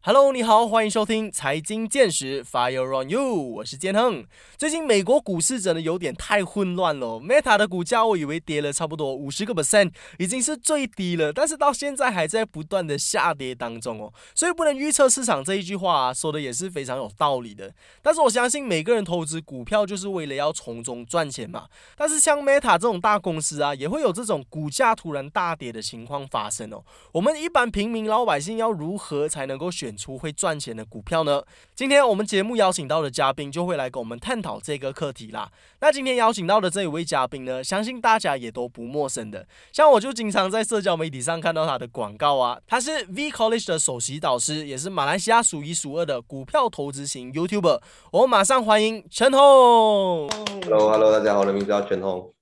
Hello，你好，欢迎收听财经见识，Fire on you，我是建亨。最近美国股市真的有点太混乱了，Meta 的股价我以为跌了差不多五十个 percent，已经是最低了，但是到现在还在不断的下跌当中哦，所以不能预测市场这一句话说的也是非常有道理的。但是我相信每个人投资股票就是为了要从中赚钱嘛。但是像 Meta 这种大公司啊，也会有这种股价突然大跌的情况发生哦。我们一般平民老百姓要如何才能够选？出会赚钱的股票呢？今天我们节目邀请到的嘉宾就会来跟我们探讨这个课题啦。那今天邀请到的这一位嘉宾呢，相信大家也都不陌生的。像我就经常在社交媒体上看到他的广告啊。他是 V College 的首席导师，也是马来西亚数一数二的股票投资型 YouTuber。我们马上欢迎陈红。Hello，Hello，大家好，我的名字叫陈红。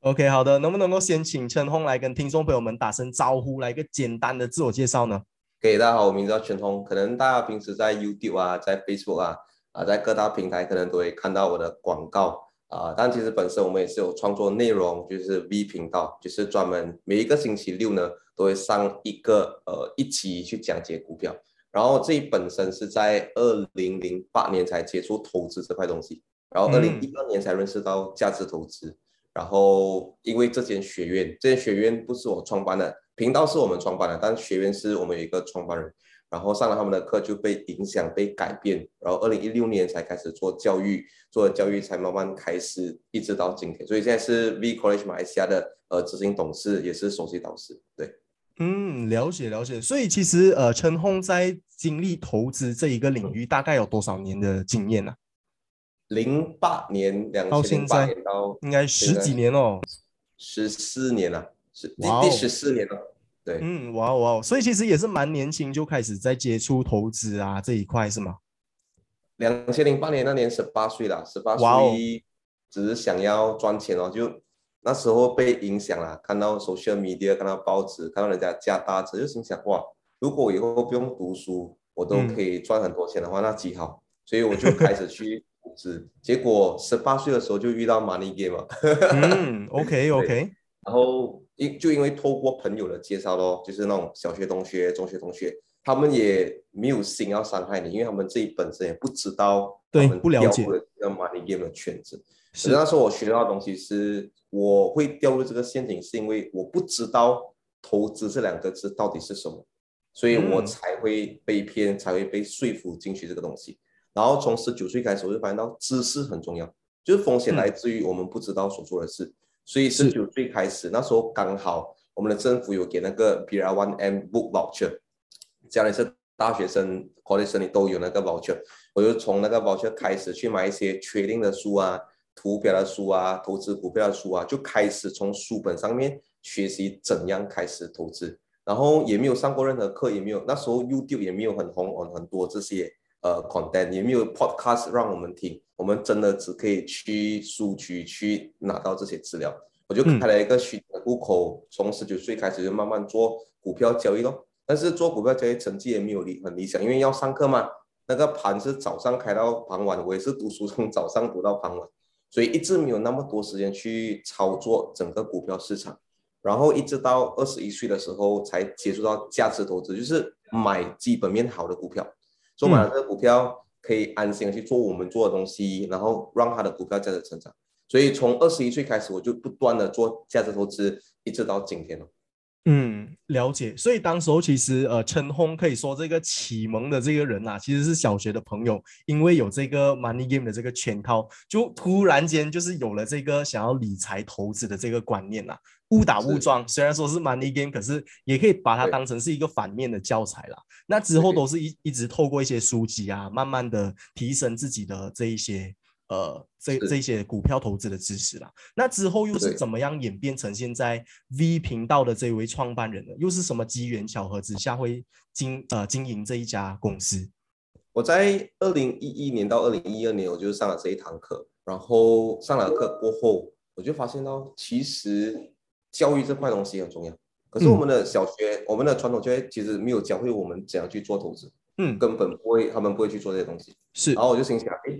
OK，好的，能不能够先请陈红来跟听众朋友们打声招呼，来一个简单的自我介绍呢？给大家好，我名字叫全通。可能大家平时在 YouTube 啊，在 Facebook 啊，啊，在各大平台可能都会看到我的广告啊。但其实本身我们也是有创作内容，就是 V 频道，就是专门每一个星期六呢都会上一个呃一期去讲解股票。然后这本身是在二零零八年才接触投资这块东西，然后二零一二年才认识到价值投资。然后因为这间学院，这间学院不是我创办的。频道是我们创办的，但是学员是我们有一个创办人，然后上了他们的课就被影响、被改变，然后二零一六年才开始做教育，做教育才慢慢开始，一直到今天。所以现在是 V College 马来西亚的呃执行董事，也是首席导师。对，嗯，了解了解。所以其实呃，陈红在经历投资这一个领域大概有多少年的经验呢？零八年，两千零八年到应该十几年哦，十四年了。是第第十四年了，对，嗯，哇哇，所以其实也是蛮年轻就开始在接触投资啊这一块是吗？两千零八年那年十八岁了，十八岁，只是想要赚钱哦，就那时候被影响了，看到 social media，看到报纸，看到人家加大车，就心想哇，如果以后不用读书，我都可以赚很多钱的话，那极好，所以我就开始去投资，结果十八岁的时候就遇到 money game 了，嗯，OK OK，然后。因就因为透过朋友的介绍咯，就是那种小学同学、中学同学，他们也没有心要伤害你，因为他们自己本身也不知道，对，不了解要 money game 的圈子。是那时候我学到的东西是，我会掉入这个陷阱，是因为我不知道投资这两个字到底是什么，所以我才会被骗，才会被说服进去这个东西。然后从十九岁开始，我就发现到知识很重要，就是风险来自于我们不知道所做的事。所以十九岁开始，那时候刚好我们的政府有给那个 R One M Book Voucher，家里是大学生、college 生，你都有那个 voucher。我就从那个 voucher 开始去买一些确定的书啊、图表的书啊、投资股票的书啊，就开始从书本上面学习怎样开始投资。然后也没有上过任何课，也没有那时候 YouTube 也没有很红很很多这些呃 content，也没有 podcast 让我们听。我们真的只可以去书局去拿到这些资料，我就开了一个虚的户口，从十九岁开始就慢慢做股票交易咯。但是做股票交易成绩也没有理很理想，因为要上课嘛，那个盘是早上开到傍晚，我也是读书从早上读到傍晚，所以一直没有那么多时间去操作整个股票市场。然后一直到二十一岁的时候才接触到价值投资，就是买基本面好的股票，做买了这个股票。可以安心的去做我们做的东西，然后让他的股票价值成长。所以从二十一岁开始，我就不断的做价值投资，一直到今天了。嗯，了解。所以当时候其实呃，陈红可以说这个启蒙的这个人呐，其实是小学的朋友，因为有这个 money game 的这个圈套，就突然间就是有了这个想要理财投资的这个观念呐。误打误撞，虽然说是 money game，可是也可以把它当成是一个反面的教材啦。那之后都是一一直透过一些书籍啊，慢慢的提升自己的这一些呃这这些股票投资的知识啦。那之后又是怎么样演变成现在 V 频道的这位创办人呢？又是什么机缘巧合之下会经呃经营这一家公司？我在二零一一年到二零一二年，我就上了这一堂课，然后上了课过后，我就发现到其实。教育这块东西很重要，可是我们的小学，我们的传统教育其实没有教会我们怎样去做投资，嗯，根本不会，他们不会去做这些东西。是，然后我就心想，哎，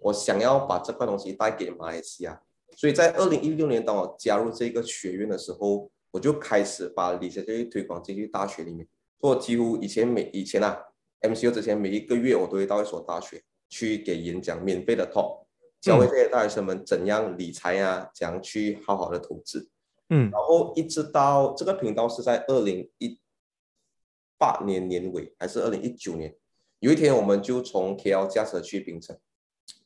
我想要把这块东西带给马来西亚，所以在二零一六年当我加入这个学院的时候，我就开始把理财教育推广进去大学里面。我几乎以前每以前啊，MCU 之前，每一个月我都会到一所大学去给演讲，免费的 talk，教会这些大学生们怎样理财啊，怎样去好好的投资。嗯，然后一直到这个频道是在二零一八年年尾还是二零一九年，有一天我们就从 KL 驾车去槟城，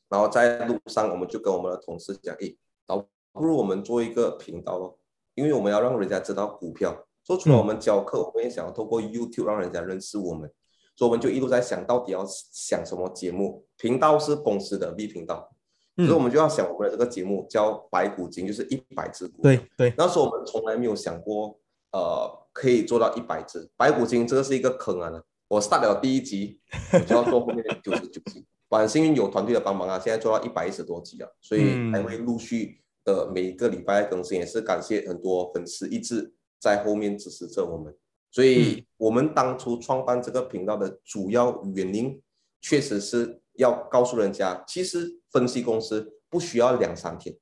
然后在路上我们就跟我们的同事讲，诶，倒不如我们做一个频道咯，因为我们要让人家知道股票。说除了我们教课，我们也想要透过 YouTube 让人家认识我们，所以我们就一路在想到底要想什么节目。频道是公司的 V 频道，所以我们就要想我们的这个节目叫《白骨精》，就是一百只股。对对，那时候我们从来没有想过，呃，可以做到一百只白骨精，这个是一个坑啊！我 start 了第一集，我就要做后面的九十九集。很幸运有团队的帮忙啊，现在做到一百一十多集了，所以还会陆续的每一个礼拜更新，也是感谢很多粉丝一直。在后面支持着我们，所以我们当初创办这个频道的主要原因，确实是要告诉人家，其实分析公司不需要两三天，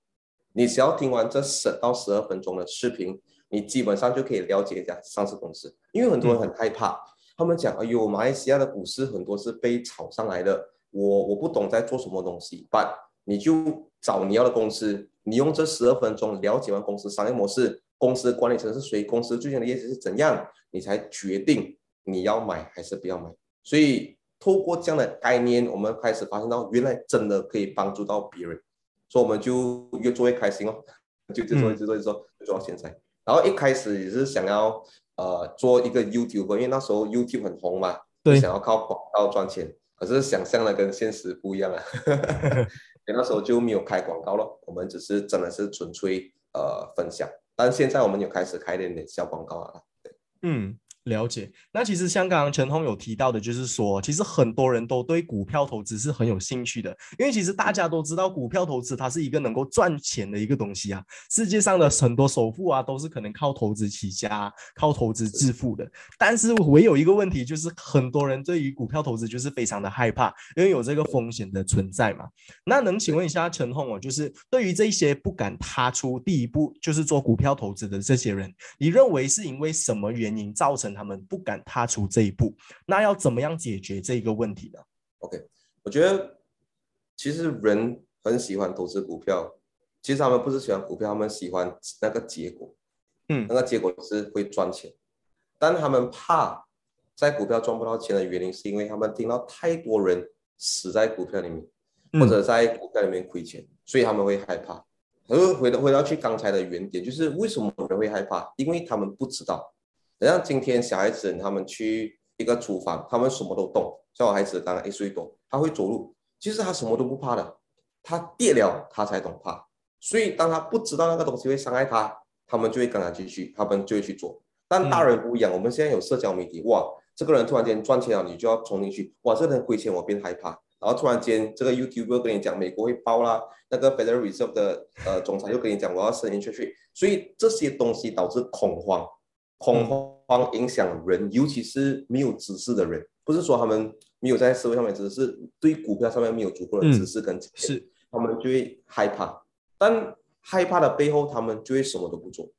你只要听完这十到十二分钟的视频，你基本上就可以了解一下上市公司。因为很多人很害怕，他们讲，哎呦，马来西亚的股市很多是被炒上来的，我我不懂在做什么东西。But 你就找你要的公司，你用这十二分钟了解完公司商业模式。公司管理层是谁？公司最近的业绩是怎样？你才决定你要买还是不要买。所以透过这样的概念，我们开始发现到原来真的可以帮助到别人，所以我们就越做越开心哦，就就做一直做一直做，就做到现在。然后一开始也是想要呃做一个 YouTube，因为那时候 YouTube 很红嘛，对，想要靠广告赚钱。可是想象的跟现实不一样啊，那时候就没有开广告了，我们只是真的是纯粹呃分享。但现在我们有开始开点点小广告了，对，嗯。了解，那其实香港陈红有提到的，就是说，其实很多人都对股票投资是很有兴趣的，因为其实大家都知道，股票投资它是一个能够赚钱的一个东西啊。世界上的很多首富啊，都是可能靠投资起家，靠投资致富的。但是唯有一个问题，就是很多人对于股票投资就是非常的害怕，因为有这个风险的存在嘛。那能请问一下陈红哦，就是对于这些不敢踏出第一步，就是做股票投资的这些人，你认为是因为什么原因造成？他们不敢踏出这一步，那要怎么样解决这个问题呢？OK，我觉得其实人很喜欢投资股票，其实他们不是喜欢股票，他们喜欢那个结果，嗯，那个结果是会赚钱，但他们怕在股票赚不到钱的原因，是因为他们听到太多人死在股票里面，或者在股票里面亏钱，所以他们会害怕。而回到回到去刚才的原点，就是为什么人会害怕？因为他们不知道。像今天小孩子他们去一个厨房，他们什么都懂。像我孩子刚刚一岁多，他会走路，其实他什么都不怕的，他跌了他才懂怕。所以当他不知道那个东西会伤害他，他们就会跟他继续，他们就会去做。但大人不一样，我们现在有社交媒体，哇，这个人突然间赚钱了，你就要冲进去，哇，这个人亏钱我变害怕。然后突然间这个 YouTube 跟你讲美国会爆啦，那个 Federal Reserve 的呃总裁又跟你讲我要升 interest，所以这些东西导致恐慌。恐慌影响人，尤其是没有知识的人。不是说他们没有在社会上面知识，对股票上面没有足够的知识跟是，他们就会害怕。但害怕的背后，他们就会什么都不做。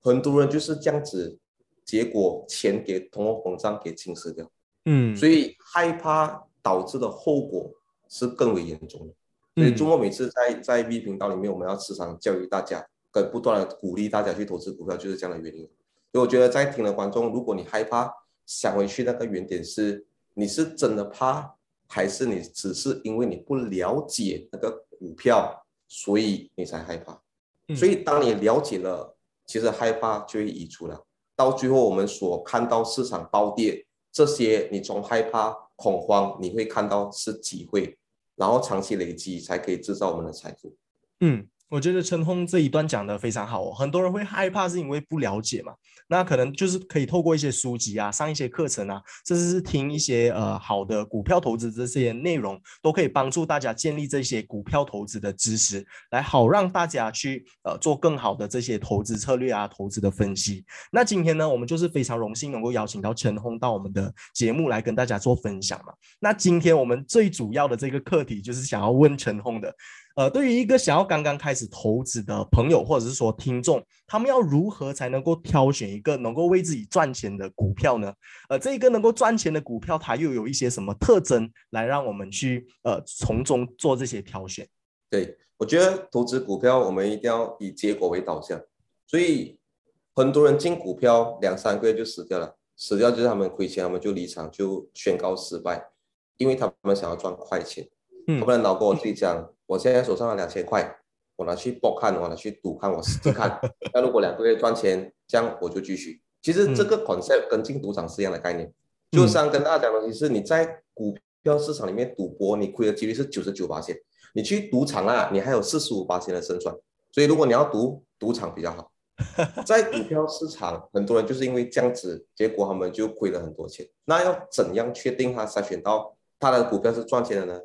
很多人就是这样子，结果钱给通货膨胀给侵蚀掉。嗯，所以害怕导致的后果是更为严重的。所以中国每次在在 V 频道里面，我们要时常教育大家，跟不断的鼓励大家去投资股票，就是这样的原因。所以我觉得在听的观众，如果你害怕，想回去那个原点是，你是真的怕，还是你只是因为你不了解那个股票，所以你才害怕？所以当你了解了，其实害怕就会移除了。到最后我们所看到市场暴跌，这些你从害怕恐慌，你会看到是机会，然后长期累积才可以制造我们的财富。嗯。我觉得陈红这一段讲的非常好哦，很多人会害怕是因为不了解嘛，那可能就是可以透过一些书籍啊，上一些课程啊，甚至是听一些呃好的股票投资这些内容，都可以帮助大家建立这些股票投资的知识，来好让大家去呃做更好的这些投资策略啊，投资的分析。那今天呢，我们就是非常荣幸能够邀请到陈红到我们的节目来跟大家做分享嘛。那今天我们最主要的这个课题就是想要问陈红的。呃，对于一个想要刚刚开始投资的朋友，或者是说听众，他们要如何才能够挑选一个能够为自己赚钱的股票呢？呃，这一个能够赚钱的股票，它又有一些什么特征来让我们去呃从中做这些挑选？对我觉得投资股票，我们一定要以结果为导向，所以很多人进股票两三个月就死掉了，死掉就是他们亏钱，他们就离场，就宣告失败，因为他们想要赚快钱。嗯他们脑跟我自己讲，我现在手上的两千块，我拿去博看，我拿去赌看，我实际看。那如果两个月赚钱，这样我就继续。其实这个 concept 跟进赌场是一样的概念，就像跟大家讲的东西是，你在股票市场里面赌博，你亏的几率是九十九八千。你去赌场啊，你还有四十五八千的胜算。所以如果你要赌赌场比较好，在股票市场，很多人就是因为这样子，结果他们就亏了很多钱。那要怎样确定他筛选到他的股票是赚钱的呢？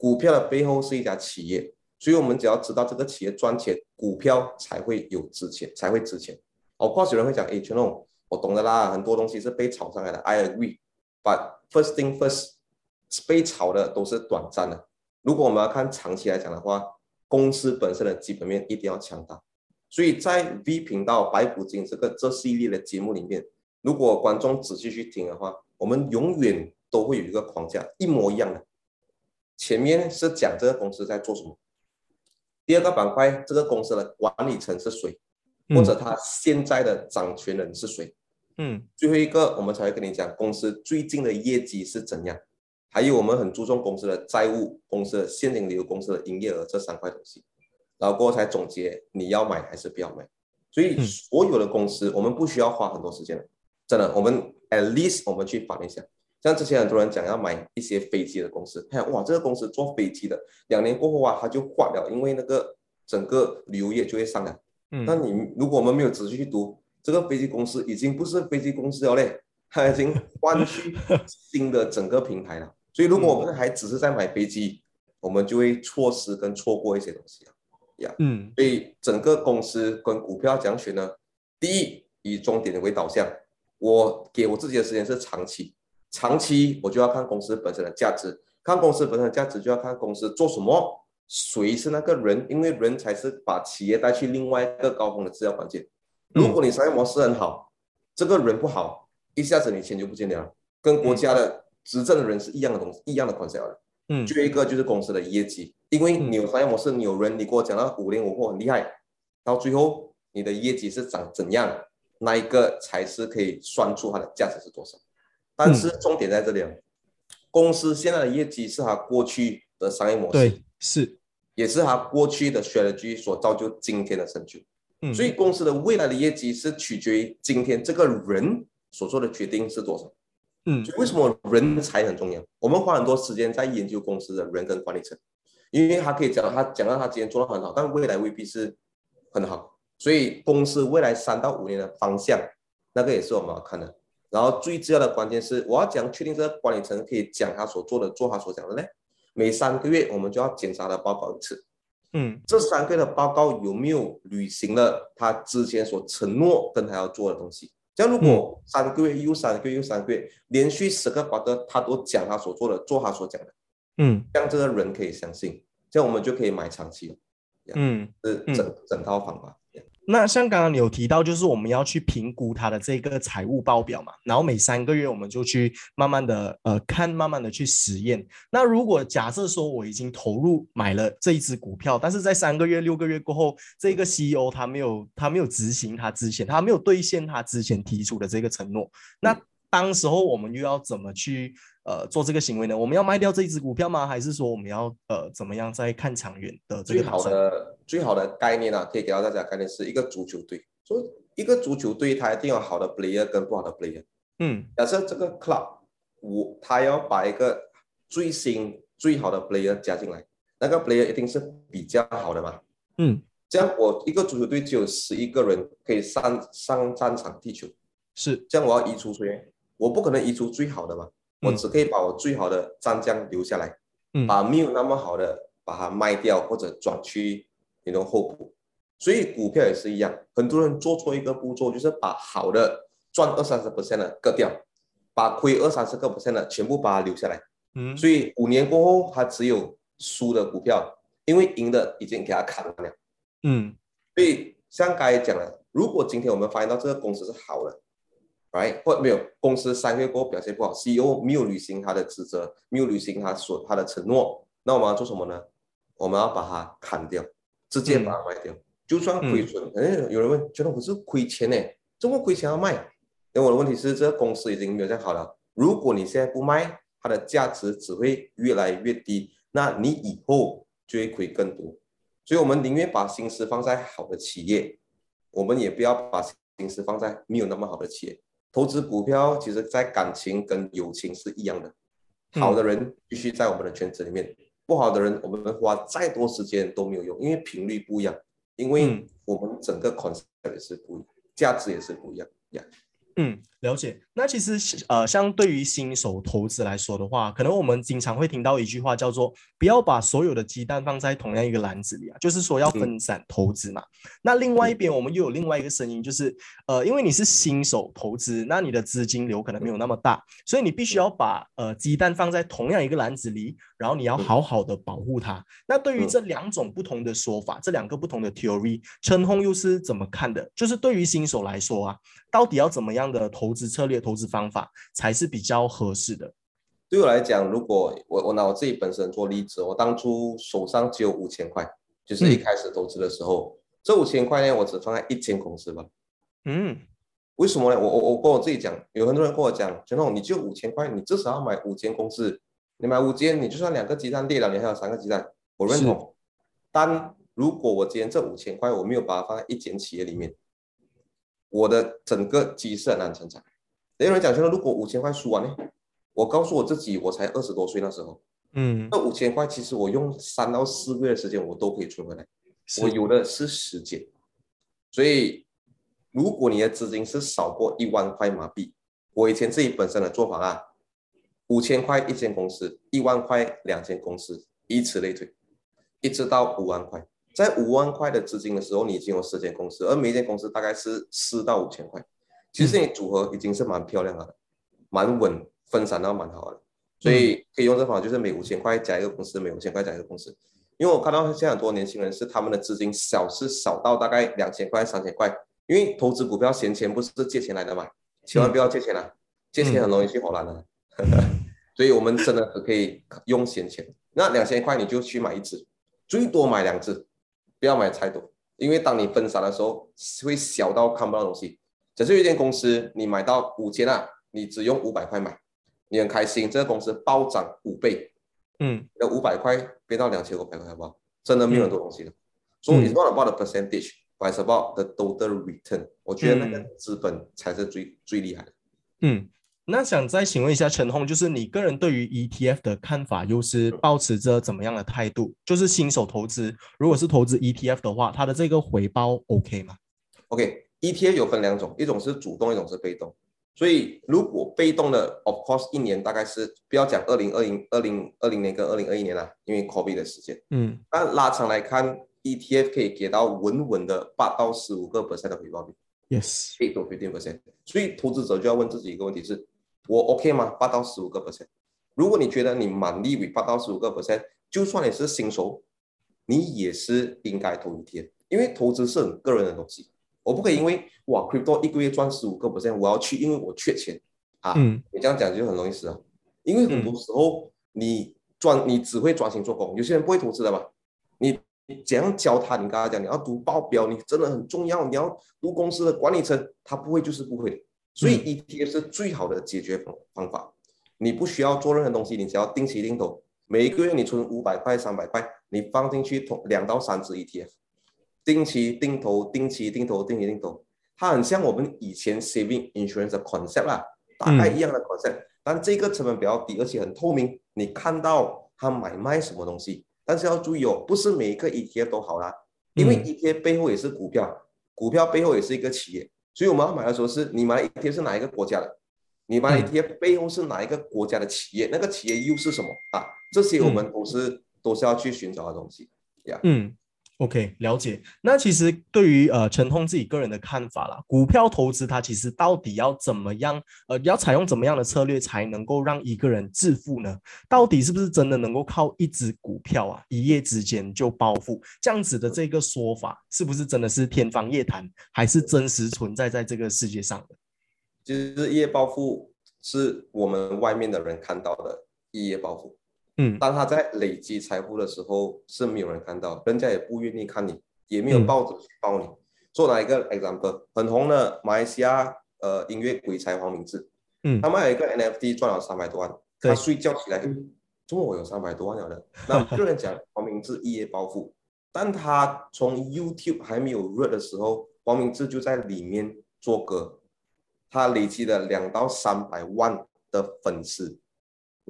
股票的背后是一家企业，所以我们只要知道这个企业赚钱，股票才会有值钱，才会值钱。哦，或许有人会讲，诶，全龙，我懂的啦，很多东西是被炒上来的，I agree。But first thing first，被炒的都是短暂的。如果我们要看长期来讲的话，公司本身的基本面一定要强大。所以在 V 频道白骨精这个这系列的节目里面，如果观众仔细去听的话，我们永远都会有一个框架，一模一样的。前面是讲这个公司在做什么，第二个板块这个公司的管理层是谁，或者他现在的掌权人是谁，嗯。最后一个我们才会跟你讲公司最近的业绩是怎样，还有我们很注重公司的债务、公司的现金流、公司的营业额这三块东西，然后过后才总结你要买还是不要买。所以嗯所有的公司我们不需要花很多时间。的，真的，我们 at least 我们去反一下。像之前很多人讲要买一些飞机的公司，看哇，这个公司做飞机的，两年过后啊，它就换了，因为那个整个旅游业就会上来。嗯那你如果我们没有仔细去读，这个飞机公司已经不是飞机公司了嘞，它已经换去 新的整个平台了。所以如果我们还只是在买飞机，我们就会错失跟错过一些东西啊。嗯所以整个公司跟股票讲选呢，第一以终点为导向，我给我自己的时间是长期，长期我就要看公司本身的价值，看公司本身的价值就要看公司做什么，谁是那个人，因为人才是把企业带去另外一个高峰的资料关键。如果你商业模式很好，这个人不好，一下子你钱就不见了，跟国家的执政的人是一样的东西，一样的 concept 的。嗯就一个就是公司的业绩，因为你有商业模式，你有人，你给我讲到五零五后很厉害，到最后你的业绩是长怎样，那一个才是可以算出它的价值是多少。但是重点在这里啊，公司现在的业绩是他过去的商业模式，对是也是他过去的 strategy 所造就今天的成就。嗯所以公司的未来的业绩是取决于今天这个人所做的决定是多少。嗯所以为什么人才很重要？我们花很多时间在研究公司的人跟管理层，因为他可以讲他讲到他今天做的很好，但未来未必是很好。所以公司未来三到五年的方向，那个也是我们要看的。然后最重要的关键是，我要讲确定这个管理层可以讲他所做的，做他所讲的呢？每三个月我们就要检查他的报告一次，嗯这三个月的报告有没有履行了他之前所承诺跟他要做的东西？这样如果三个月又三个月又三个月，连续十个 quarter 他都讲他所做的，做他所讲的，嗯这样这个人可以相信，这样我们就可以买长期了，嗯。是整整套方法。那像刚刚你有提到，就是我们要去评估它的这个财务报表嘛，然后每三个月我们就去慢慢的呃看，慢慢的去实验。那如果假设说我已经投入买了这一只股票，但是在三个月、六个月过后，这个 CEO 他没有他没有执行他之前，他没有兑现他之前提出的这个承诺，那当时候我们又要怎么去呃做这个行为呢？我们要卖掉这一只股票吗？还是说我们要呃怎么样再看长远的这最好个打算？的最好的概念啊，可以给到大家概念是一个足球队，所以一个足球队它一定有好的 player 跟不好的 player。嗯假设这个 club 我他要把一个最新最好的 player 加进来，那个 player 一定是比较好的嘛。嗯，这样我一个足球队只有十一个人可以上上战场踢球，是这样我要移除谁？我不可能移除最好的嘛，我嗯只可以把我最好的战将留下来，嗯把没有那么好的把它卖掉或者转去你的后补。所以股票也是一样，很多人做错一个步骤，就是把好的赚二三十 percent 的割掉，把亏二三十个 percent 的全部把它留下来。嗯，所以五年过后，它只有输的股票，因为赢的已经给他砍了。嗯，所以像刚才讲了，如果今天我们发现到这个公司是好的，right，或没有公司三个月过后表现不好，CEO 没有履行他的职责，没有履行他所他的承诺，那我们要做什么呢？我们要把它砍掉，直接把它卖掉，就算亏损。哎，有人问，觉得我是亏钱呢？怎么亏钱要卖？那我的问题是，这个公司已经没有这样好了。如果你现在不卖，它的价值只会越来越低，那你以后就会亏更多。所以我们宁愿把心思放在好的企业，我们也不要把心思放在没有那么好的企业。投资股票，其实在感情跟友情是一样的。好的人必须在我们的圈子里面，不好的人，我们花再多时间都没有用，因为频率不一样，因为我们整个 concept 也是不一样，价值也是不一样。嗯，了解。那其实呃，相对于新手投资来说的话，可能我们经常会听到一句话叫做“不要把所有的鸡蛋放在同样一个篮子里”啊，就是说要分散投资嘛。那另外一边，我们又有另外一个声音，就是呃，因为你是新手投资，那你的资金流可能没有那么大，所以你必须要把呃鸡蛋放在同样一个篮子里，然后你要好好的保护它。那对于这两种不同的说法，这两个不同的 theory，陈红又是怎么看的？就是对于新手来说啊，到底要怎么样的投资策略、投资方法才是比较合适的。对我来讲，如果我我拿我自己本身做例子，我当初手上只有五千块，就是一开始投资的时候，这五千块呢，我只放在一间公司吧。嗯，为什么呢？我我我跟我自己讲，有很多人跟我讲，陈总，你就五千块，你至少要买五间公司，你买五间，你就算两个鸡蛋裂了，你还有三个鸡蛋，我认同。但如果我今天这五千块我没有把它放在一间企业里面，我的整个鸡是很难成长。有人讲说，如果五千块输完呢？我告诉我自己，我才二十多岁那时候，嗯，那五千块其实我用三到四个月的时间，我都可以存回来。我有的是时间，所以如果你的资金是少过一万块马币，我以前自己本身的做法啊，五千块一间公司，一万块两间公司，以此类推，一直到五万块。在五万块的资金的时候，你已经有十间公司，而每一间公司大概是四到五千块。其实你组合已经是蛮漂亮的，蛮稳，分散到蛮好的，所以可以用这方法，就是每五千块加一个公司，每五千块加一个公司。因为我看到现在很多年轻人是他们的资金小是少到大概两千块、三千块，因为投资股票闲钱不是借钱来的嘛，千万不要借钱啊，借钱很容易去火烂的。所以我们真的可以用闲钱，那两千块你就去买一只，最多买两只，不要买太多，因为当你分散的时候会小到看不到东西。假设一间公司你买到五千啊，你只用五百块买，你很开心，这个公司暴涨五倍，嗯，那五百块变到两千五百块，好不好？真的没有很多东西的。所以 it's not about the percentage，but it's about the total return。我觉得那个资本才是最最厉害的。嗯，那想再请问一下陈红，就是你个人对于 ETF 的看法，又是保持着怎么样的态度？就是新手投资，如果是投资 ETF 的话，它的这个回报 OK 吗？OK。ETF 有分两种，一种是主动，一种是被动。所以如果被动的，of course，一年大概是不要讲二零二零、二零二零年跟二零二一年啦，因为 COVID 的时间。嗯。但拉长来看，ETF 可以给到稳稳的八到十五个 percent 的回报率。Yes。eight to fifteen percent。所以投资者就要问自己一个问题：是我 OK 吗？八到十五个 percent。如果你觉得你满意于八到十五个 percent，就算你是新手，你也是应该投 ETF，因为投资是很个人的东西。我不可以因为哇，crypto 一个月赚十五个 percent，我要去，因为我缺钱啊。嗯，你这样讲就很容易死啊。因为很多时候你专你只会专心做工，有些人不会投资的嘛。你你怎样教他？你跟他讲你要读报表，你真的很重要。你要读公司的管理层，他不会就是不会的。所以 ETF 是最好的解决方方法。你不需要做任何东西，你只要定期定投，每一个月你存五百块、三百块，你放进去投两到三只 ETF。定期定投，定期定投，定期定投，它很像我们以前 saving insurance 的 concept 啦，大概一样的 concept，但这个成本比较低，而且很透明，你看到它买卖什么东西。但是要注意哦，不是每一个 ETF 都好啦，因为 ETF 背后也是股票，股票背后也是一个企业，所以我们要买的时候是你买 ETF 是哪一个国家的，你买 ETF 背后是哪一个国家的企业，那个企业又是什么啊？这些我们都是都是要去寻找的东西呀。嗯。OK，了解。那其实对于呃陈通自己个人的看法啦，股票投资它其实到底要怎么样，呃，要采用怎么样的策略才能够让一个人致富呢？到底是不是真的能够靠一只股票啊，一夜之间就暴富？这样子的这个说法，是不是真的是天方夜谭，还是真实存在在这个世界上的？其实一夜暴富是我们外面的人看到的一夜暴富。嗯，当他在累积财富的时候，是没有人看到，人家也不愿意看你，也没有报纸去报你。做哪一个 example？很红的马来西亚呃音乐鬼才黄明志，嗯，他们有一个 NFT 赚了三百多万，他睡觉起来，嗯，怎么我有三百多万了的？那有人讲黄明志一夜暴富，但他从 YouTube 还没有热的时候，黄明志就在里面做歌，他累积了两到三百万的粉丝。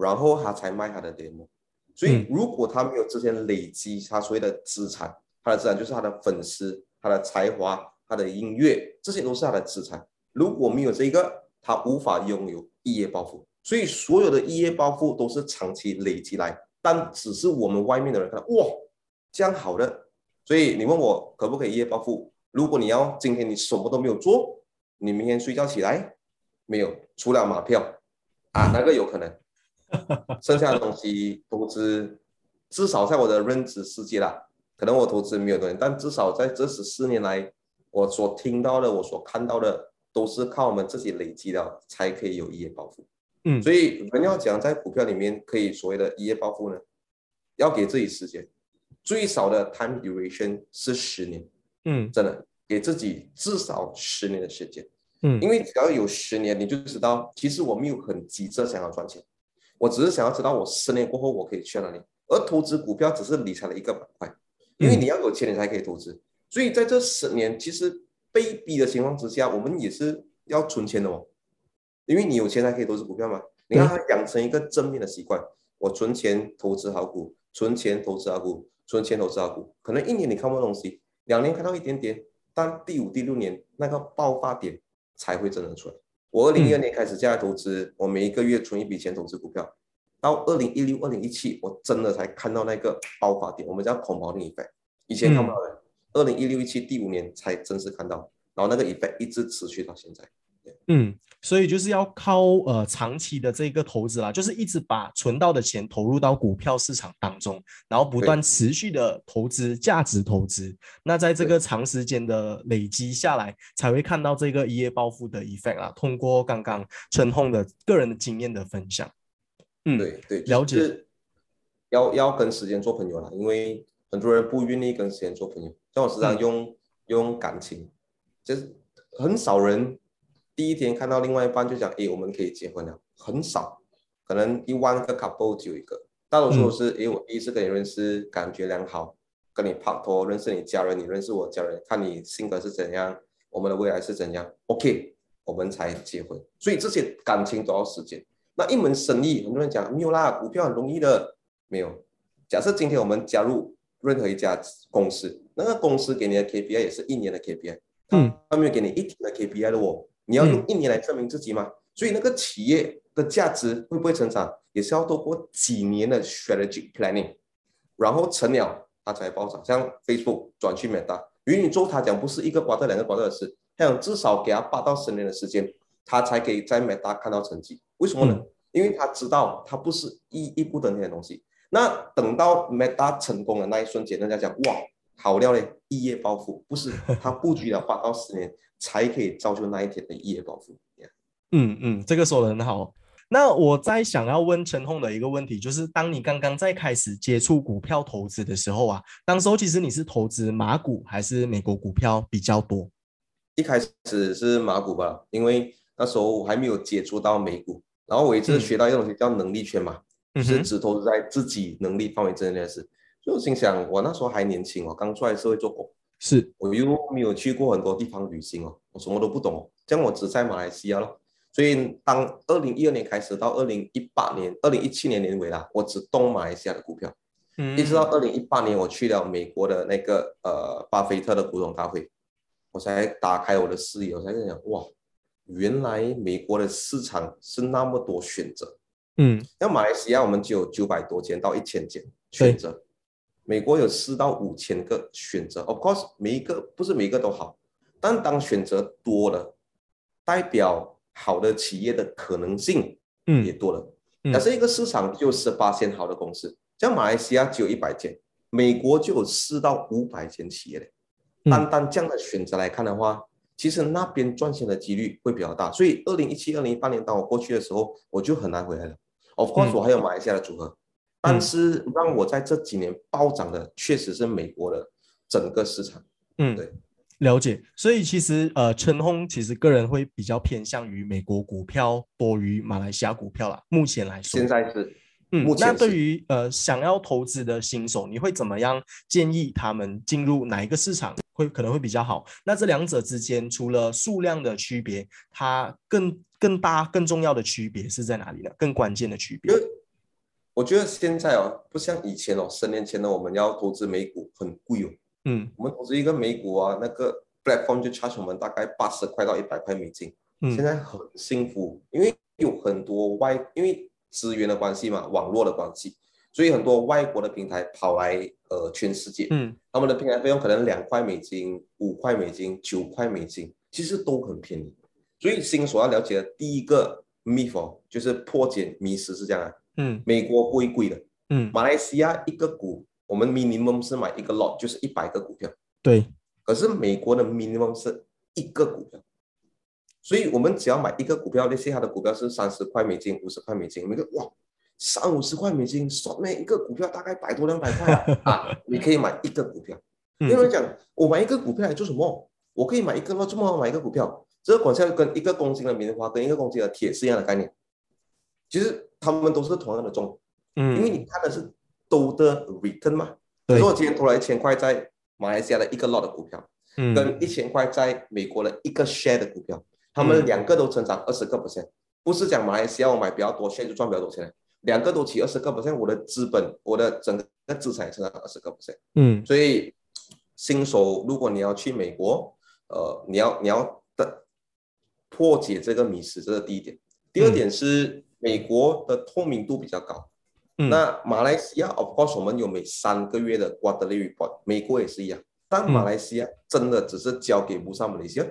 然后他才卖他的 demo，所以如果他没有之前累积他所谓的资产，他的资产就是他的粉丝、他的才华、他的音乐，这些都是他的资产。如果没有这个，他无法拥有一夜暴富。所以所有的一夜暴富都是长期累积来，但只是我们外面的人看到哇，这样好的。所以你问我可不可以一夜暴富？如果你要今天你什么都没有做，你明天睡觉起来没有，除了马票啊，那个有可能。剩下的东西投资，至少在我的认知世界啦，可能我投资没有多少，但至少在这十四年来，我所听到的，我所看到的，都是靠我们自己累积的，才可以有一夜暴富。嗯，所以我们要讲在股票里面可以所谓的一夜暴富呢，要给自己时间，最少的 time duration 是十年。嗯，真的给自己至少十年的时间。嗯，因为只要有十年，你就知道，其实我没有很急着想要赚钱。我只是想要知道我十年过后我可以去哪里，而投资股票只是理财的一个板块，因为你要有钱你才可以投资，所以在这十年其实被逼的情况之下，我们也是要存钱的哦，因为你有钱才可以投资股票嘛。你让他养成一个正面的习惯，我存钱投资好股，存钱投资好股，存钱投资好股，可能一年你看不到东西，两年看到一点点，但第五、第六年那个爆发点才会真的出来。我二零一二年开始加来投资，我每一个月存一笔钱投资股票，到二零一六、二零一七，我真的才看到那个爆发点，我们叫恐慌的 effect，以前看不到的，二零一六、一七第五年才正式看到，然后那个 effect 一直持续到现在。嗯，所以就是要靠呃长期的这个投资啦，就是一直把存到的钱投入到股票市场当中，然后不断持续的投资价值投资。那在这个长时间的累积下来，才会看到这个一夜暴富的 effect 啊。通过刚刚陈红的个人的经验的分享，嗯，对对，了解。要要跟时间做朋友了，因为很多人不愿意跟时间做朋友，像我时常用用感情，就是很少人。第一天看到另外一半就讲，哎，我们可以结婚了，很少，可能一万个 couple 只有一个，大多数是，哎，我第一次跟你认识，感觉良好，跟你拍拖，认识你家人，你认识我家人，看你性格是怎样，我们的未来是怎样，OK，我们才结婚。所以这些感情都要时间。那一门生意，很多人讲没有啦，股票很容易的，没有。假设今天我们加入任何一家公司，那个公司给你的 KPI 也是一年的 KPI，嗯，他没有给你一天的 KPI 的哦。你要用一年来证明自己吗？所以那个企业的价值会不会成长，也是要透过几年的 strategic planning，然后成了它才暴涨。像 Facebook 转去 Meta，与你做他讲不是一个瓜特两个瓜特的事，他讲至少给他八到十年的时间，他才可以在 Meta 看到成绩。为什么呢？因为他知道他不是一一步登天的东西。那等到 Meta 成功的那一瞬间，人家讲哇，好料嘞，一夜暴富，不是他布局了八到十年。才可以造就那一天的一夜暴富。嗯嗯，这个说的很好。那我在想要问陈红的一个问题，就是当你刚刚在开始接触股票投资的时候啊，当时候其实你是投资马股还是美国股票比较多？一开始是马股吧，因为那时候我还没有接触到美股，然后我一直学到一个东西叫能力圈嘛，就是只投资在自己能力范围之内的事。就心想，我那时候还年轻哦，刚出来社会做工。是。我又没有去过很多地方旅行哦，我什么都不懂哦，这样我只在马来西亚咯。所以当二零一二年开始到二零一八年、二零一七年年尾啦，我只动马来西亚的股票，嗯，一直到二零一八年我去了美国的那个呃巴菲特的股东大会，我才打开我的视野，我才在想哇，原来美国的市场是那么多选择，嗯，那马来西亚我们只有九百多间到一千间选择。美国有四到五千个选择，of course 每一个不是每一个都好，但当选择多了，代表好的企业的可能性嗯也多了。嗯但是一个市场就十八千好的公司，像马来西亚只有一百间，美国就有四到五百间企业嘞。嗯单单这样的选择来看的话，其实那边赚钱的几率会比较大。所以二零一七、二零一八年当我过去的时候，我就很难回来了。Of course，、嗯我还有马来西亚的组合，但是让我在这几年暴涨的，确实是美国的整个市场。嗯，对，了解。所以其实呃，陈红其实个人会比较偏向于美国股票多于马来西亚股票啦。目前来说，现在是嗯目，前那对于呃想要投资的新手，你会怎么样建议他们进入哪一个市场会可能会比较好？那这两者之间除了数量的区别，它更更大更重要的区别是在哪里呢？更关键的区别我觉得现在哦，不像以前哦，十年前呢，我们要投资美股很贵哦。嗯我们投资一个美股啊，那个 platform 就 charge 我们大概八十块到一百块美金。现嗯在很幸福，因为有很多外，因为资源的关系嘛，网络的关系，所以很多外国的平台跑来呃全世界，嗯他们的平台费用可能两块美金、五块美金、九块美金，其实都很便宜。所以新手要了解的第一个 myth 哦，就是破解迷失是这样啊，嗯美国不会贵的，嗯，马来西亚一个股我们 minimum 是买一个 lot 就是一百个股票。对，可是美国的 minimum 是一个股票，所以我们只要买一个股票，那些它的股票是三十块美金、五十块美金，我们就哇，三五十块美金，算咩一个股票大概百多两百块啊 啊，你可以买一个股票。嗯有人讲，我买一个股票来做什么？我可以买一个，那这么买一个股票？这个管下跟一个公斤的棉花跟一个公斤的铁是一样的概念。其实他们都是同样的重，嗯，因为你看的是都的 return 嘛。比对如说我今天投了一千块在马来西亚的一个 lot 的股票，嗯。跟一千块在美国的一个 share 的股票，他们嗯两个都成长二十个 percent，不是讲马来西亚我买比较多 share 就赚比较多钱，两个都起二十个 percent，我的资本，我的整个资产也成长二十个 percent。嗯。所以新手如果你要去美国，呃，你要你要的破解这个迷思，这是第一点。第二点是美国的透明度比较高。嗯那马来西亚，of course，我们有每三个月的 quarterly report，美国也是一样。但马来西亚真的只是交给乌上马来西亚，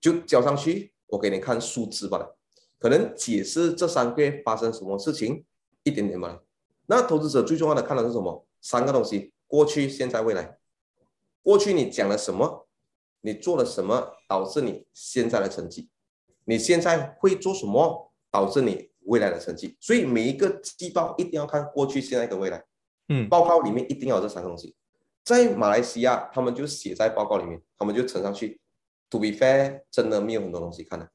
就交上去，我给你看数字罢了。可能解释这三个月发生什么事情一点点罢了。那投资者最重要的看的是什么？三个东西：过去、现在、未来。过去你讲了什么？你做了什么导致你现在的成绩？你现在会做什么导致你未来的成绩？所以每一个季报一定要看过去、现在跟未来。嗯报告里面一定要有这三个东西。在马来西亚，他们就写在报告里面，他们就呈上去。To be fair，真的没有很多东西看的，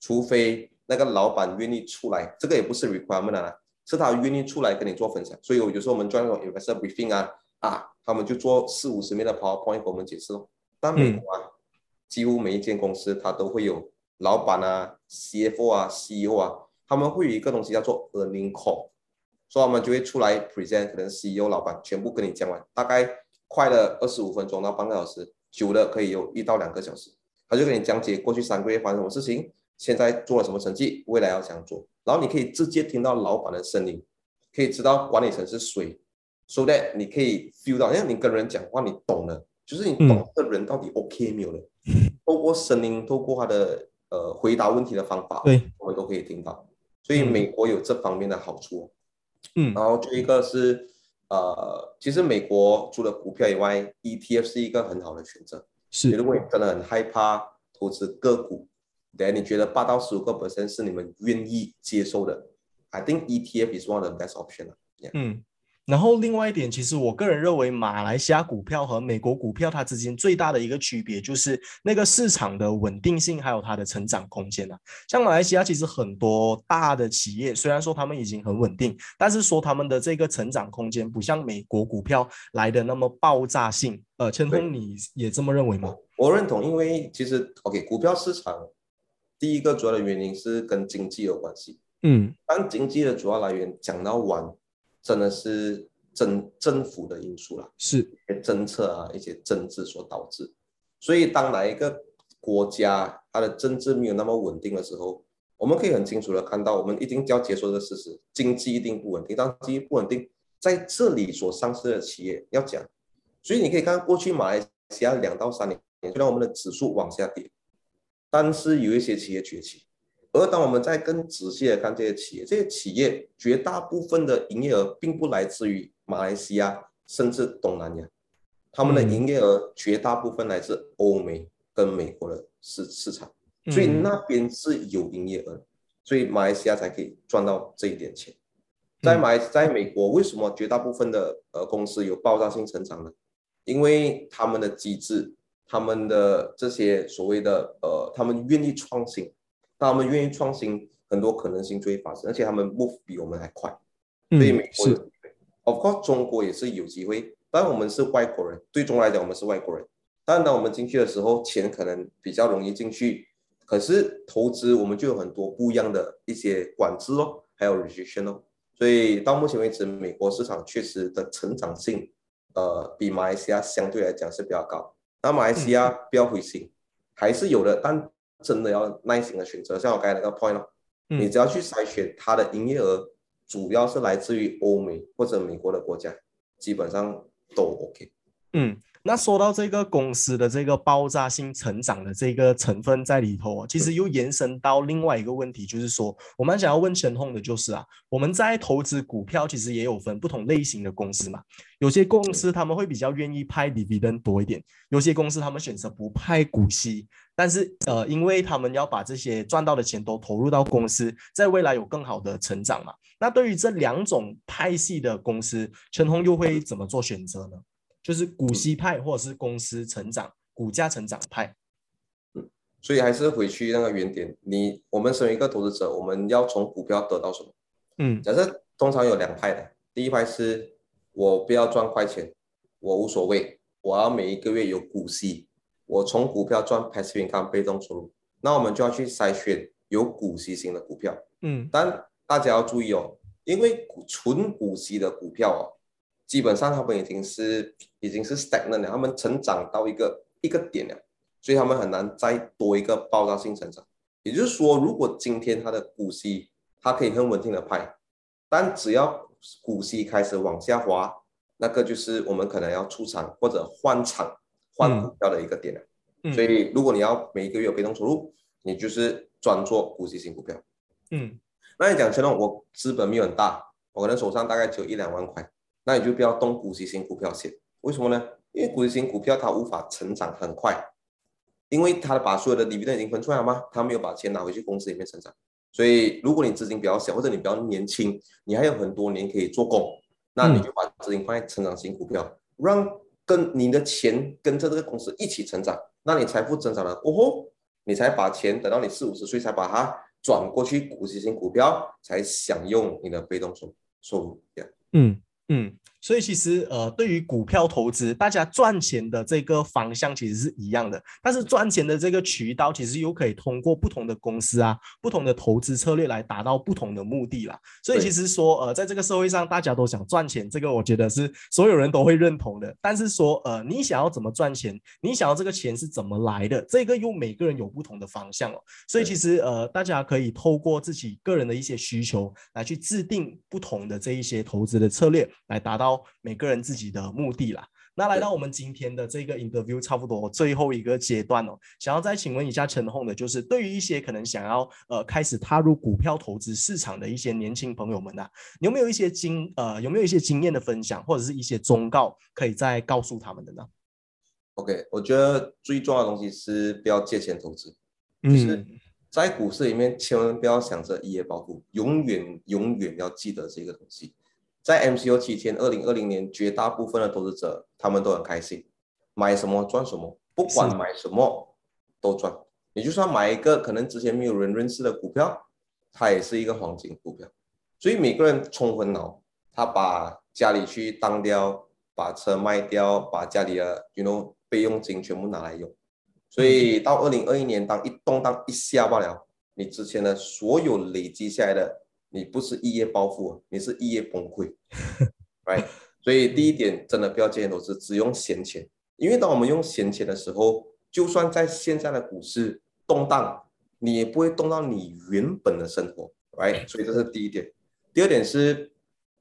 除非那个老板愿意出来，这个也不是 requirement 啊，是他愿意出来跟你做分享。所以有时候我们做那种 investor briefing 啊，啊，他们就做四五十面的 PowerPoint 给我们解释咯。但美国啊，几乎每一间公司它都会有老板啊、CFO 啊、CEO 啊，他们会有一个东西叫做 earning call。所以他们就会出来 present，可能 CEO 老板全部跟你讲完，大概快了二十五分钟到半个小时，久的可以有一到两个小时，他就跟你讲解过去三个月发生什么事情，现在做了什么成绩，未来要怎样做，然后你可以直接听到老板的声音，可以知道管理层是谁，so that 你可以 feel 到，因为你跟人讲话你懂了，就是你懂这个人到底 OK 没有了，透过声音，透过他的呃回答问题的方法，对，我们都可以听到，所以嗯美国有这方面的好处哦。嗯然后就一个是呃，其实美国除了股票以外，ETF 是一个很好的选择。是如果你真的很害怕投资个股，等你觉得八到十五个 percent 是你们愿意接受的，I think ETF is one of the best option 嗯。Yeah. 嗯，然后另外一点，其实我个人认为，马来西亚股票和美国股票它之间最大的一个区别就是那个市场的稳定性，还有它的成长空间啊。像马来西亚其实很多大的企业，虽然说他们已经很稳定，但是说他们的这个成长空间不像美国股票来的那么爆炸性。呃，千峰，你也这么认为吗？我认同，因为其实 OK，股票市场第一个主要的原因是跟经济有关系。嗯当经济的主要来源讲到完，真的是政政府的因素啦。是，政策啊，一些政治所导致。所以，当哪一个国家它的政治没有那么稳定的时候，我们可以很清楚的看到，我们一定要接受这个事实：经济一定不稳定。当经济不稳定，在这里所上市的企业要讲，所以你可以看过去马来西亚两到三年，虽然我们的指数往下跌，但是有一些企业崛起。而当我们在更仔细的看这些企业，这些企业绝大部分的营业额并不来自于马来西亚，甚至东南亚，他们的营业额绝大部分来自欧美跟美国的市市场，所以那边是有营业额，所以马来西亚才可以赚到这一点钱。在马在美国，为什么绝大部分的呃公司有爆炸性成长呢？因为他们的机制，他们的这些所谓的呃，他们愿意创新。他们愿意创新，很多可能性就会发生，而且他们 move 比我们还快。所以美国，of course，中国也是有机会。但我们是外国人，对中国来讲，我们是外国人。但当我们进去的时候，钱可能比较容易进去，可是投资我们就有很多不一样的一些管制哦，还有 restriction 哦。所以到目前为止，美国市场确实的成长性，呃，比马来西亚相对来讲是比较高。那马来西亚不要灰心，还是有的，但。真的要耐心的选择，像我刚才那个 point 哦，你只要去筛选它的营业额，主要是来自于欧美或者美国的国家，基本上都 OK。嗯。那说到这个公司的这个爆炸性成长的这个成分在里头啊，其实又延伸到另外一个问题，就是说我们想要问陈红的就是啊，我们在投资股票其实也有分不同类型的公司嘛，有些公司他们会比较愿意派 dividend 多一点，有些公司他们选择不派股息，但是呃，因为他们要把这些赚到的钱都投入到公司，在未来有更好的成长嘛。那对于这两种派系的公司，陈红又会怎么做选择呢？就是股息派或者是公司成长、股价成长派，嗯，所以还是回去那个原点。你我们身为一个投资者，我们要从股票得到什么？嗯，假设通常有两派的，第一派是我不要赚快钱，我无所谓，我要每一个月有股息，我从股票赚 passive income 被动收入。那我们就要去筛选有股息型的股票，嗯，但大家要注意哦，因为纯股息的股票哦。基本上他们已经是已经是 stagnant 了，他们成长到一个一个点了，所以他们很难再多一个爆炸性成长。也就是说，如果今天它的股息它可以很稳定的派，但只要股息开始往下滑，那个就是我们可能要出场或者换场换股票的一个点了。所以如果你要每一个月有被动收入，你就是专做股息型股票。嗯，那你讲成了我资本没有很大，我可能手上大概只有一两万块。那你就不要动股息型股票先，为什么呢？因为股息型股票它无法成长很快，因为它把所有的利润已经分出来了吗？它没有把钱拿回去公司里面成长。所以如果你资金比较小，或者你比较年轻，你还有很多年可以做工，那你就把资金放在成长型股票，让跟你的钱跟着这个公司一起成长，那你财富增长了过后，你才把钱等到你四五十岁才把它转过去股息型股票，才享用你的被动收收入。嗯。嗯，所以其实呃，对于股票投资，大家赚钱的这个方向其实是一样的，但是赚钱的这个渠道其实又可以通过不同的公司啊、不同的投资策略来达到不同的目的啦。所以其实说呃，在这个社会上，大家都想赚钱，这个我觉得是所有人都会认同的。但是说呃，你想要怎么赚钱，你想要这个钱是怎么来的，这个又每个人有不同的方向哦。所以其实呃，大家可以透过自己个人的一些需求来去制定不同的这一些投资的策略。来达到每个人自己的目的啦。那来到我们今天的这个 interview 差不多最后一个阶段哦，想要再请问一下陈红的，就是对于一些可能想要呃开始踏入股票投资市场的一些年轻朋友们呐，有没有一些经呃有没有一些经验的分享，或者是一些忠告，可以再告诉他们的呢？OK，我觉得最重要的东西是不要借钱投资，就是在股市里面千万不要想着一夜暴富，永远永远要记得这个东西。在 MCO 期间，二零二零年，绝大部分的投资者他们都很开心，买什么赚什么，不管买什么都赚。你就算买一个可能之前没有人认识的股票，它也是一个黄金股票。所以每个人冲昏脑，他把家里去当掉，把车卖掉，把家里的 you know 备用金全部拿来用。所以到二零二一年，当一动荡一下罢了，你之前的所有累积下来的。你不是一夜暴富，你是一夜崩溃，right？所以第一点，真的不要借钱投资，只用闲钱。因为当我们用闲钱的时候，就算在现在的股市动荡，你也不会动到你原本的生活，right？所以这是第一点。第二点是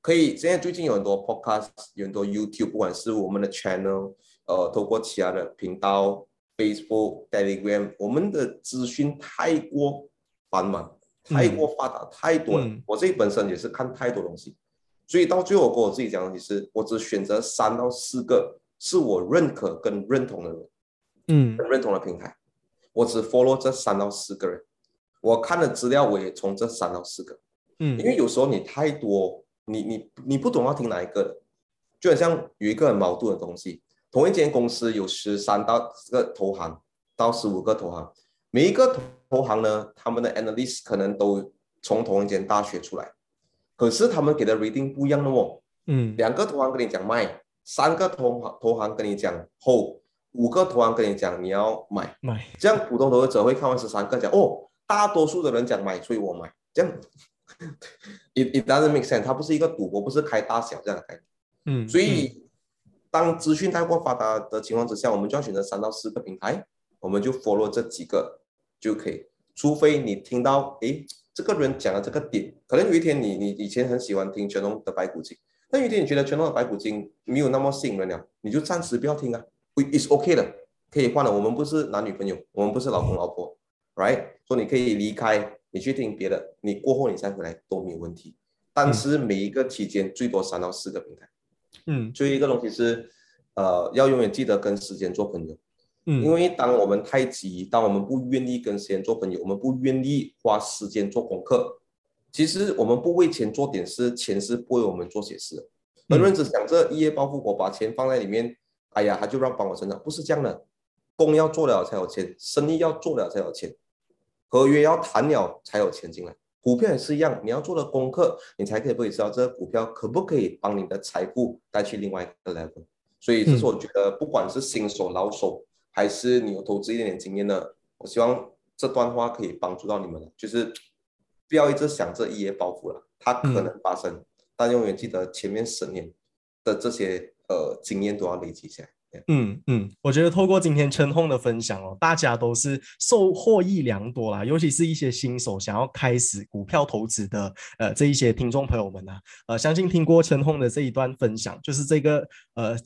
可以，现在最近有很多 podcast，有很多 YouTube，不管是我们的 channel，呃，透过其他的频道，Facebook、Telegram，我们的资讯太过繁忙，太过发达，太多了。我自己本身也是看太多东西，所以到最后我跟我自己讲的是，我只选择三到四个是我认可跟认同的人，嗯，认同的平台，我只 follow 这三到四个人。我看的资料我也从这三到四个，嗯，因为有时候你太多。你你你不懂要听哪一个，就很像有一个很矛盾的东西。同一间公司有十三到个投行到十五个投行，每一个投行呢，他们的 analyst 可能都从同一间大学出来，可是他们给的 reading 不一样的哦。嗯，两个投行跟你讲卖，三个投行投行跟你讲 hold，五个投行跟你讲你要买买，这样普通投资者会看完十三个讲哦，大多数的人讲买，所以我买这样。It it doesn't make sense，它不是一个赌博，不是开大小这样的概念。嗯，所以当资讯太过发达的情况之下，我们就要选择三到四个平台，我们就 follow 这几个就可以。除非你听到，诶，这个人讲的这个点，可能有一天你你以前很喜欢听全龙的白骨精，但有一天你觉得全龙的白骨精没有那么吸引人了，你就暂时不要听啊，is OK 的，可以换了。我们不是男女朋友，我们不是老公老婆，right？说你可以离开。你去听别的，你过后你再回来都没有问题。但是每一个期间最多三到四个平台。嗯，最后一个东西是，呃，要永远记得跟时间做朋友。嗯，因为当我们太急，当我们不愿意跟时间做朋友，我们不愿意花时间做功课，其实我们不为钱做点事，钱是不为我们做些事。很多人只想着一夜暴富，我把钱放在里面，哎呀，他就让帮我成长，不是这样的。工要做了才有钱，生意要做了才有钱。合约要谈了才有钱进来，股票也是一样，你要做的功课，你才可以会知道这个股票可不可以帮你的财富带去另外一个 level。所以这是我觉得，不管是新手、老手，还是你有投资一点点经验的，我希望这段话可以帮助到你们就是不要一直想着一夜暴富了，它可能发生，但永远记得前面十年的这些呃经验都要累积起来。嗯嗯，我觉得透过今天陈红的分享哦，大家都是受获益良多啦，尤其是一些新手想要开始股票投资的呃这一些听众朋友们呐，呃，相信听过陈红的这一段分享，就是这个呃。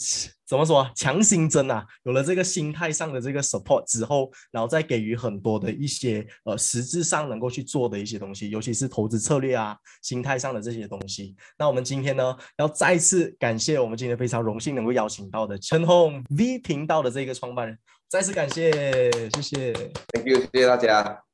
怎么说？强心针啊！有了这个心态上的这个 support 之后，然后再给予很多的一些呃实质上能够去做的一些东西，尤其是投资策略啊、心态上的这些东西。那我们今天呢，要再次感谢我们今天非常荣幸能够邀请到的陈红 V 频道的这个创办人，再次感谢，谢谢，Thank you，谢谢大家。